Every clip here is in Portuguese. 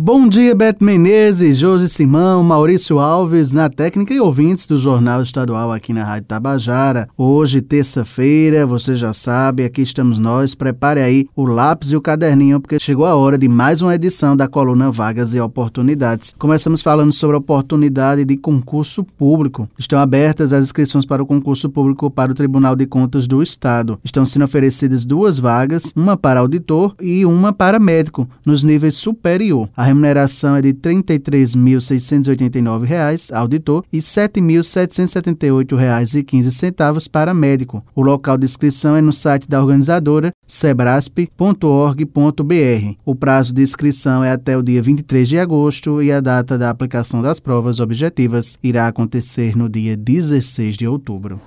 Bom dia, Beto Menezes, Josi Simão, Maurício Alves, na técnica e ouvintes do Jornal Estadual aqui na Rádio Tabajara. Hoje, terça-feira, você já sabe, aqui estamos nós. Prepare aí o lápis e o caderninho, porque chegou a hora de mais uma edição da coluna Vagas e Oportunidades. Começamos falando sobre a oportunidade de concurso público. Estão abertas as inscrições para o concurso público para o Tribunal de Contas do Estado. Estão sendo oferecidas duas vagas, uma para auditor e uma para médico, nos níveis superior. A remuneração é de R$ 33.689, auditor, e R$ 7.778,15 para médico. O local de inscrição é no site da organizadora sebrasp.org.br. O prazo de inscrição é até o dia 23 de agosto e a data da aplicação das provas objetivas irá acontecer no dia 16 de outubro.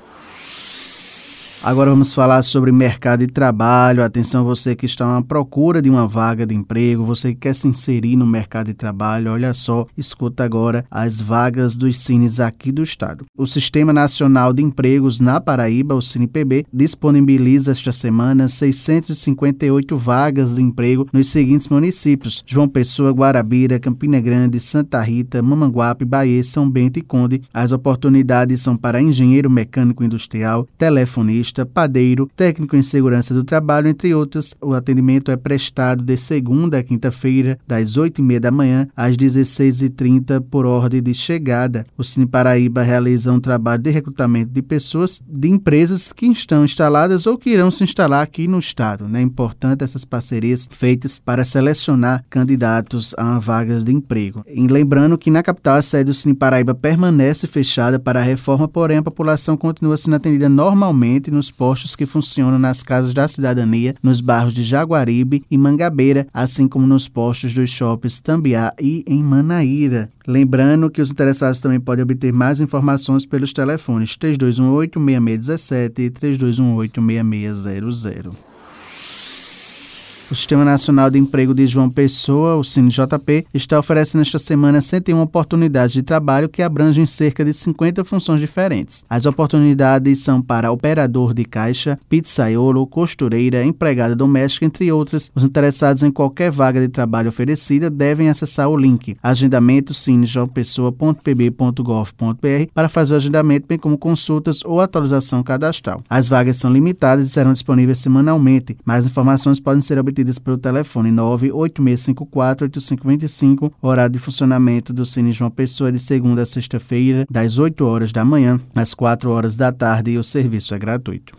Agora vamos falar sobre mercado de trabalho. Atenção, você que está à procura de uma vaga de emprego, você que quer se inserir no mercado de trabalho, olha só, escuta agora as vagas dos cines aqui do estado. O Sistema Nacional de Empregos na Paraíba, o CinePB, disponibiliza esta semana 658 vagas de emprego nos seguintes municípios: João Pessoa, Guarabira, Campina Grande, Santa Rita, Mamanguape, Bahia, São Bento e Conde. As oportunidades são para engenheiro mecânico industrial, telefonista, padeiro, técnico em segurança do trabalho, entre outros. O atendimento é prestado de segunda a quinta-feira, das 8h30 da manhã às 16h30, por ordem de chegada. O Cine Paraíba realiza um trabalho de recrutamento de pessoas de empresas que estão instaladas ou que irão se instalar aqui no estado. É importante essas parcerias feitas para selecionar candidatos a vagas de emprego. E lembrando que na capital a sede do Cine Paraíba permanece fechada para a reforma, porém a população continua sendo atendida normalmente no nos postos que funcionam nas casas da cidadania, nos bairros de Jaguaribe e Mangabeira, assim como nos postos dos shoppings Tambiá e em Manaíra. Lembrando que os interessados também podem obter mais informações pelos telefones 3218-6617 e 3218-6600. O Sistema Nacional de Emprego de João Pessoa, o CineJP, está oferecendo esta semana 101 oportunidades de trabalho que abrangem cerca de 50 funções diferentes. As oportunidades são para operador de caixa, pizzaiolo, costureira, empregada doméstica, entre outras. Os interessados em qualquer vaga de trabalho oferecida devem acessar o link agendamento cinejoaopessoa.pb.gov.br para fazer o agendamento, bem como consultas ou atualização cadastral. As vagas são limitadas e serão disponíveis semanalmente. Mais informações podem ser obtidas pelo telefone 986548525, horário de funcionamento do Cine João Pessoa de segunda a sexta-feira, das 8 horas da manhã às 4 horas da tarde e o serviço é gratuito.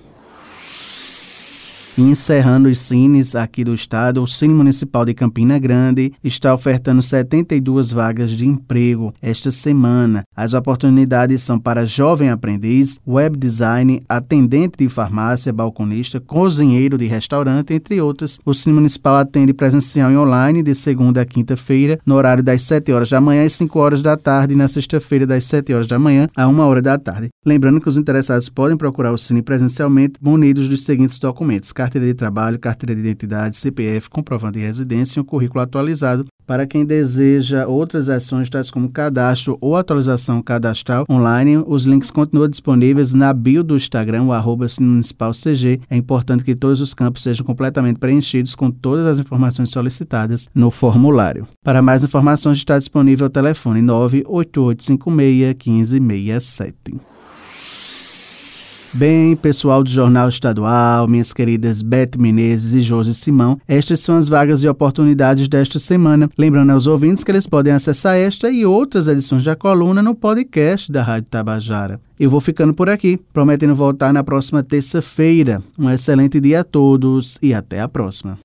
E encerrando os cines aqui do estado, o Cine Municipal de Campina Grande está ofertando 72 vagas de emprego esta semana. As oportunidades são para jovem aprendiz, web design, atendente de farmácia, balconista, cozinheiro de restaurante, entre outras. O Cine Municipal atende presencial e online de segunda a quinta-feira, no horário das 7 horas da manhã às 5 horas da tarde e na sexta-feira das 7 horas da manhã a 1 hora da tarde. Lembrando que os interessados podem procurar o Cine presencialmente munidos dos seguintes documentos carteira de trabalho, carteira de identidade, CPF, comprovante de residência e um currículo atualizado. Para quem deseja outras ações, tais como cadastro ou atualização cadastral online, os links continuam disponíveis na bio do Instagram, o arroba CG. É importante que todos os campos sejam completamente preenchidos com todas as informações solicitadas no formulário. Para mais informações, está disponível o telefone 98856 1567. Bem, pessoal do Jornal Estadual, minhas queridas Beth Menezes e Josi Simão, estas são as vagas e oportunidades desta semana. Lembrando aos ouvintes que eles podem acessar esta e outras edições da coluna no podcast da Rádio Tabajara. Eu vou ficando por aqui, prometendo voltar na próxima terça-feira. Um excelente dia a todos e até a próxima.